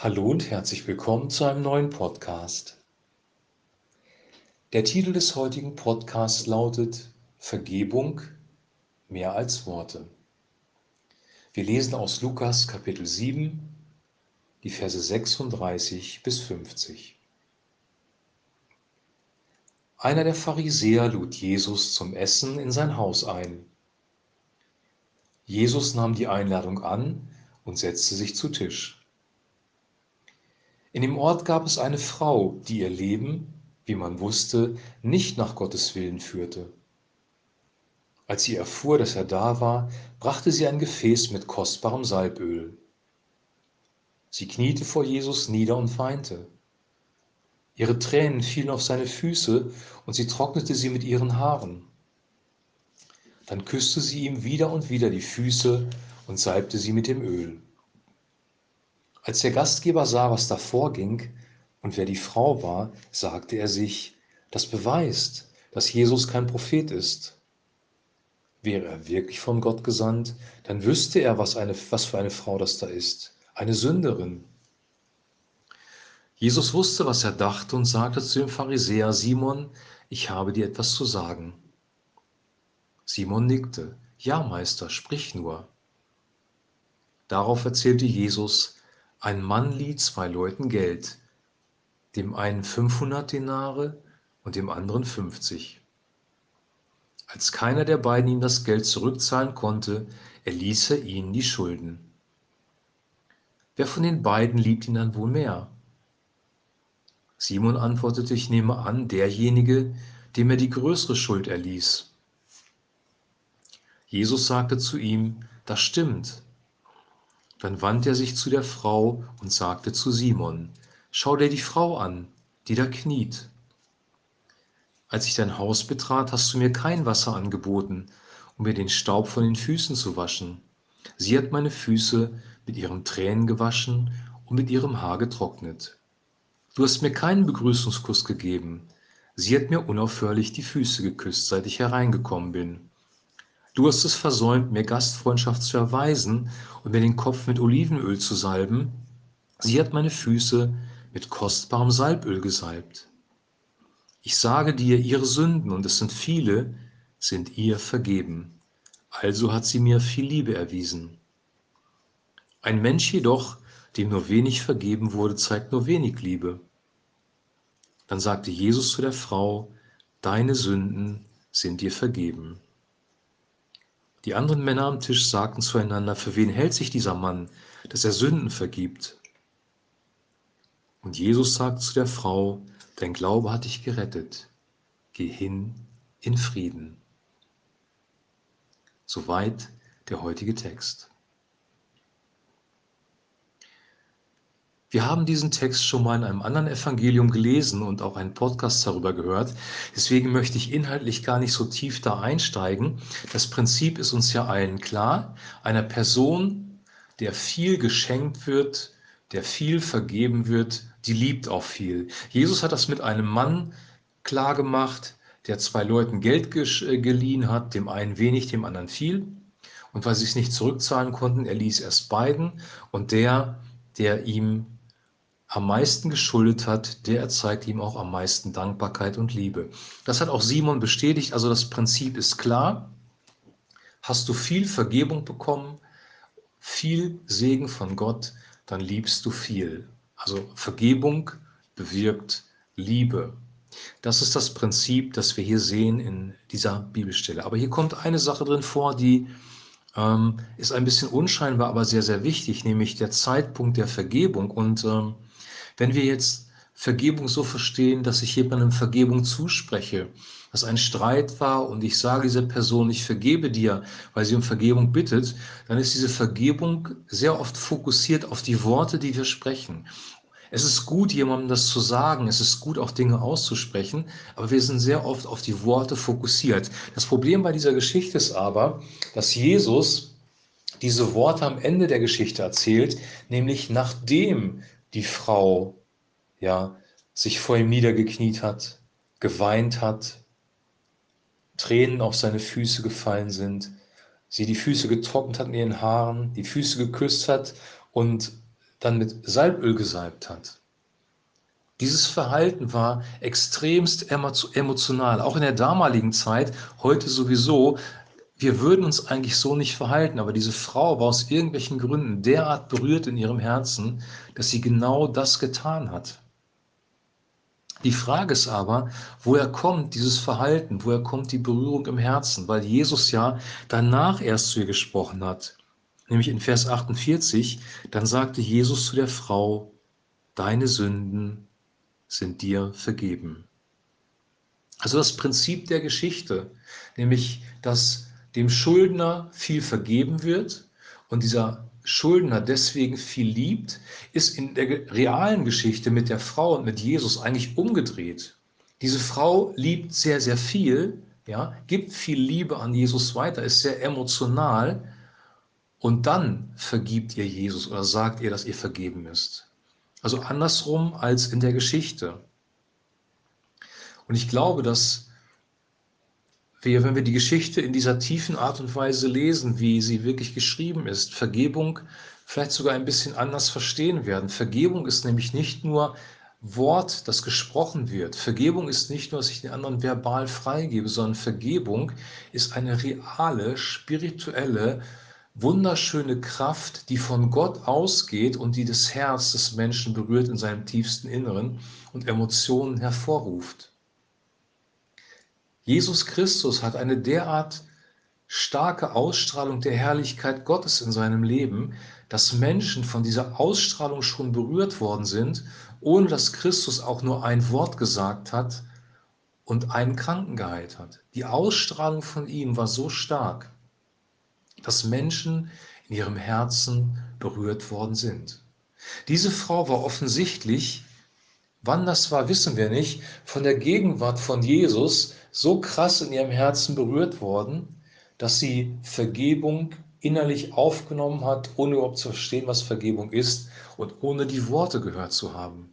Hallo und herzlich willkommen zu einem neuen Podcast. Der Titel des heutigen Podcasts lautet Vergebung mehr als Worte. Wir lesen aus Lukas Kapitel 7, die Verse 36 bis 50. Einer der Pharisäer lud Jesus zum Essen in sein Haus ein. Jesus nahm die Einladung an und setzte sich zu Tisch. In dem Ort gab es eine Frau, die ihr Leben, wie man wusste, nicht nach Gottes Willen führte. Als sie erfuhr, dass er da war, brachte sie ein Gefäß mit kostbarem Salböl. Sie kniete vor Jesus nieder und weinte. Ihre Tränen fielen auf seine Füße und sie trocknete sie mit ihren Haaren. Dann küsste sie ihm wieder und wieder die Füße und salbte sie mit dem Öl. Als der Gastgeber sah, was da vorging und wer die Frau war, sagte er sich, das beweist, dass Jesus kein Prophet ist. Wäre er wirklich von Gott gesandt, dann wüsste er, was, eine, was für eine Frau das da ist, eine Sünderin. Jesus wusste, was er dachte und sagte zu dem Pharisäer, Simon, ich habe dir etwas zu sagen. Simon nickte, ja Meister, sprich nur. Darauf erzählte Jesus, ein Mann lieh zwei Leuten Geld, dem einen 500 Denare und dem anderen 50. Als keiner der beiden ihm das Geld zurückzahlen konnte, erließ er ihnen die Schulden. Wer von den beiden liebt ihn dann wohl mehr? Simon antwortete, ich nehme an, derjenige, dem er die größere Schuld erließ. Jesus sagte zu ihm, das stimmt, dann wandte er sich zu der Frau und sagte zu Simon, Schau dir die Frau an, die da kniet. Als ich dein Haus betrat, hast du mir kein Wasser angeboten, um mir den Staub von den Füßen zu waschen. Sie hat meine Füße mit ihren Tränen gewaschen und mit ihrem Haar getrocknet. Du hast mir keinen Begrüßungskuss gegeben. Sie hat mir unaufhörlich die Füße geküsst, seit ich hereingekommen bin. Du hast es versäumt, mir Gastfreundschaft zu erweisen und mir den Kopf mit Olivenöl zu salben. Sie hat meine Füße mit kostbarem Salböl gesalbt. Ich sage dir, ihre Sünden, und es sind viele, sind ihr vergeben. Also hat sie mir viel Liebe erwiesen. Ein Mensch jedoch, dem nur wenig vergeben wurde, zeigt nur wenig Liebe. Dann sagte Jesus zu der Frau, Deine Sünden sind dir vergeben. Die anderen Männer am Tisch sagten zueinander, für wen hält sich dieser Mann, dass er Sünden vergibt? Und Jesus sagt zu der Frau, dein Glaube hat dich gerettet, geh hin in Frieden. Soweit der heutige Text. Wir haben diesen Text schon mal in einem anderen Evangelium gelesen und auch einen Podcast darüber gehört. Deswegen möchte ich inhaltlich gar nicht so tief da einsteigen. Das Prinzip ist uns ja allen klar. Einer Person, der viel geschenkt wird, der viel vergeben wird, die liebt auch viel. Jesus hat das mit einem Mann klar gemacht, der zwei Leuten Geld äh, geliehen hat, dem einen wenig, dem anderen viel. Und weil sie es nicht zurückzahlen konnten, er ließ erst beiden. Und der, der ihm am meisten geschuldet hat, der zeigt ihm auch am meisten Dankbarkeit und Liebe. Das hat auch Simon bestätigt, also das Prinzip ist klar. Hast du viel Vergebung bekommen, viel Segen von Gott, dann liebst du viel. Also Vergebung bewirkt Liebe. Das ist das Prinzip, das wir hier sehen in dieser Bibelstelle. Aber hier kommt eine Sache drin vor, die ähm, ist ein bisschen unscheinbar, aber sehr, sehr wichtig, nämlich der Zeitpunkt der Vergebung. Und ähm, wenn wir jetzt Vergebung so verstehen, dass ich jemandem Vergebung zuspreche, dass ein Streit war und ich sage dieser Person, ich vergebe dir, weil sie um Vergebung bittet, dann ist diese Vergebung sehr oft fokussiert auf die Worte, die wir sprechen. Es ist gut, jemandem das zu sagen, es ist gut, auch Dinge auszusprechen, aber wir sind sehr oft auf die Worte fokussiert. Das Problem bei dieser Geschichte ist aber, dass Jesus diese Worte am Ende der Geschichte erzählt, nämlich nachdem die Frau ja sich vor ihm niedergekniet hat, geweint hat, Tränen auf seine Füße gefallen sind, sie die Füße getrocknet hat in ihren Haaren, die Füße geküsst hat und dann mit Salböl gesalbt hat. Dieses Verhalten war extremst emotional, auch in der damaligen Zeit, heute sowieso. Wir würden uns eigentlich so nicht verhalten, aber diese Frau war aus irgendwelchen Gründen derart berührt in ihrem Herzen, dass sie genau das getan hat. Die Frage ist aber, woher kommt dieses Verhalten, woher kommt die Berührung im Herzen? Weil Jesus ja danach erst zu ihr gesprochen hat. Nämlich in Vers 48, dann sagte Jesus zu der Frau, deine Sünden sind dir vergeben. Also das Prinzip der Geschichte, nämlich dass dem Schuldner viel vergeben wird und dieser Schuldner deswegen viel liebt, ist in der realen Geschichte mit der Frau und mit Jesus eigentlich umgedreht. Diese Frau liebt sehr, sehr viel, ja, gibt viel Liebe an Jesus weiter, ist sehr emotional und dann vergibt ihr Jesus oder sagt ihr, dass ihr vergeben ist. Also andersrum als in der Geschichte. Und ich glaube, dass wir, wenn wir die Geschichte in dieser tiefen Art und Weise lesen, wie sie wirklich geschrieben ist, Vergebung vielleicht sogar ein bisschen anders verstehen werden. Vergebung ist nämlich nicht nur Wort, das gesprochen wird. Vergebung ist nicht nur, dass ich den anderen verbal freigebe, sondern Vergebung ist eine reale, spirituelle, wunderschöne Kraft, die von Gott ausgeht und die das Herz des Menschen berührt in seinem tiefsten Inneren und Emotionen hervorruft. Jesus Christus hat eine derart starke Ausstrahlung der Herrlichkeit Gottes in seinem Leben, dass Menschen von dieser Ausstrahlung schon berührt worden sind, ohne dass Christus auch nur ein Wort gesagt hat und einen Kranken geheilt hat. Die Ausstrahlung von ihm war so stark, dass Menschen in ihrem Herzen berührt worden sind. Diese Frau war offensichtlich, wann das war, wissen wir nicht, von der Gegenwart von Jesus so krass in ihrem Herzen berührt worden, dass sie Vergebung innerlich aufgenommen hat, ohne überhaupt zu verstehen, was Vergebung ist und ohne die Worte gehört zu haben.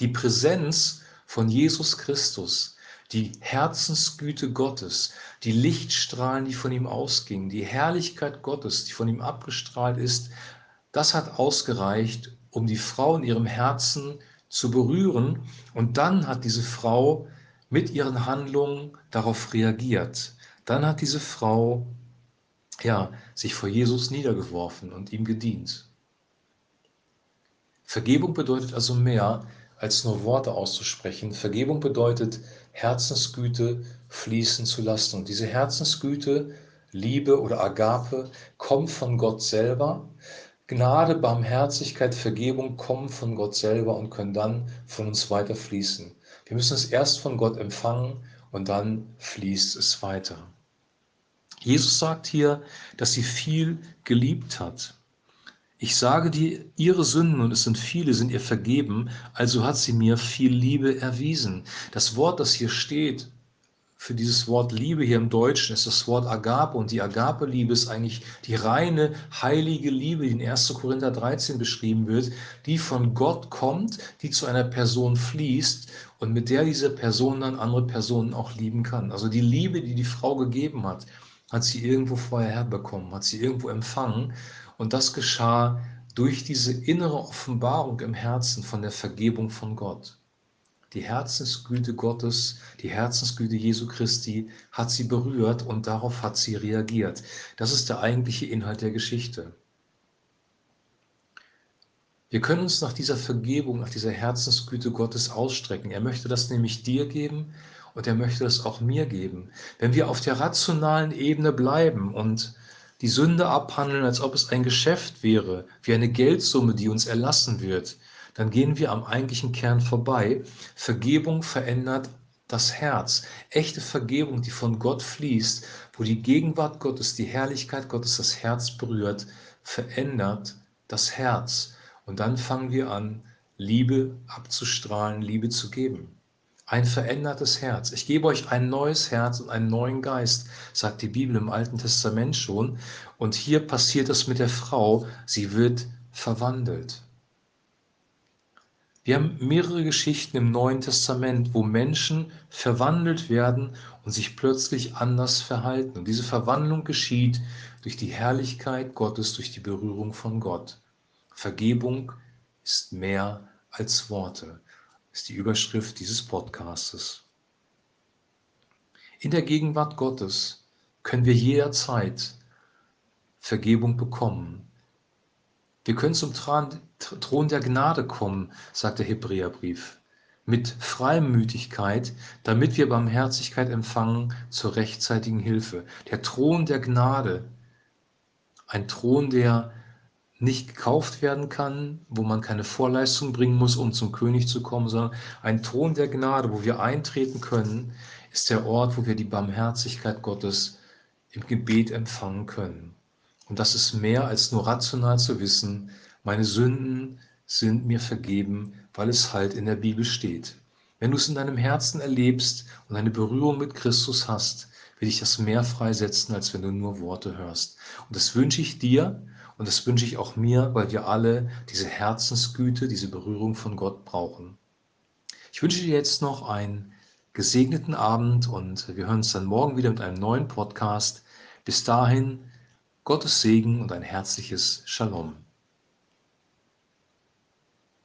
Die Präsenz von Jesus Christus die Herzensgüte Gottes, die Lichtstrahlen, die von ihm ausgingen, die Herrlichkeit Gottes, die von ihm abgestrahlt ist, das hat ausgereicht, um die Frau in ihrem Herzen zu berühren. Und dann hat diese Frau mit ihren Handlungen darauf reagiert. Dann hat diese Frau ja, sich vor Jesus niedergeworfen und ihm gedient. Vergebung bedeutet also mehr als nur Worte auszusprechen. Vergebung bedeutet, Herzensgüte fließen zu lassen. Und diese Herzensgüte, Liebe oder Agape, kommt von Gott selber. Gnade, Barmherzigkeit, Vergebung kommen von Gott selber und können dann von uns weiter fließen. Wir müssen es erst von Gott empfangen und dann fließt es weiter. Jesus sagt hier, dass sie viel geliebt hat. Ich sage dir, ihre Sünden, und es sind viele, sind ihr vergeben, also hat sie mir viel Liebe erwiesen. Das Wort, das hier steht, für dieses Wort Liebe hier im Deutschen ist das Wort Agape und die Agape-Liebe ist eigentlich die reine, heilige Liebe, die in 1. Korinther 13 beschrieben wird, die von Gott kommt, die zu einer Person fließt und mit der diese Person dann andere Personen auch lieben kann. Also die Liebe, die die Frau gegeben hat, hat sie irgendwo vorher herbekommen, hat sie irgendwo empfangen und das geschah durch diese innere Offenbarung im Herzen von der Vergebung von Gott. Die Herzensgüte Gottes, die Herzensgüte Jesu Christi hat sie berührt und darauf hat sie reagiert. Das ist der eigentliche Inhalt der Geschichte. Wir können uns nach dieser Vergebung, nach dieser Herzensgüte Gottes ausstrecken. Er möchte das nämlich dir geben und er möchte das auch mir geben. Wenn wir auf der rationalen Ebene bleiben und die Sünde abhandeln, als ob es ein Geschäft wäre, wie eine Geldsumme, die uns erlassen wird, dann gehen wir am eigentlichen Kern vorbei. Vergebung verändert das Herz. Echte Vergebung, die von Gott fließt, wo die Gegenwart Gottes, die Herrlichkeit Gottes das Herz berührt, verändert das Herz. Und dann fangen wir an, Liebe abzustrahlen, Liebe zu geben ein verändertes Herz. Ich gebe euch ein neues Herz und einen neuen Geist, sagt die Bibel im Alten Testament schon. Und hier passiert es mit der Frau, sie wird verwandelt. Wir haben mehrere Geschichten im Neuen Testament, wo Menschen verwandelt werden und sich plötzlich anders verhalten. Und diese Verwandlung geschieht durch die Herrlichkeit Gottes, durch die Berührung von Gott. Vergebung ist mehr als Worte, ist die Überschrift dieses Podcastes. In der Gegenwart Gottes können wir jederzeit Vergebung bekommen. Wir können zum Thron der Gnade kommen, sagt der Hebräerbrief, mit Freimütigkeit, damit wir Barmherzigkeit empfangen zur rechtzeitigen Hilfe. Der Thron der Gnade, ein Thron, der nicht gekauft werden kann, wo man keine Vorleistung bringen muss, um zum König zu kommen, sondern ein Thron der Gnade, wo wir eintreten können, ist der Ort, wo wir die Barmherzigkeit Gottes im Gebet empfangen können. Und das ist mehr als nur rational zu wissen, meine Sünden sind mir vergeben, weil es halt in der Bibel steht. Wenn du es in deinem Herzen erlebst und eine Berührung mit Christus hast, will ich das mehr freisetzen, als wenn du nur Worte hörst. Und das wünsche ich dir und das wünsche ich auch mir, weil wir alle diese Herzensgüte, diese Berührung von Gott brauchen. Ich wünsche dir jetzt noch einen gesegneten Abend und wir hören uns dann morgen wieder mit einem neuen Podcast. Bis dahin, Gottes Segen und ein herzliches Shalom.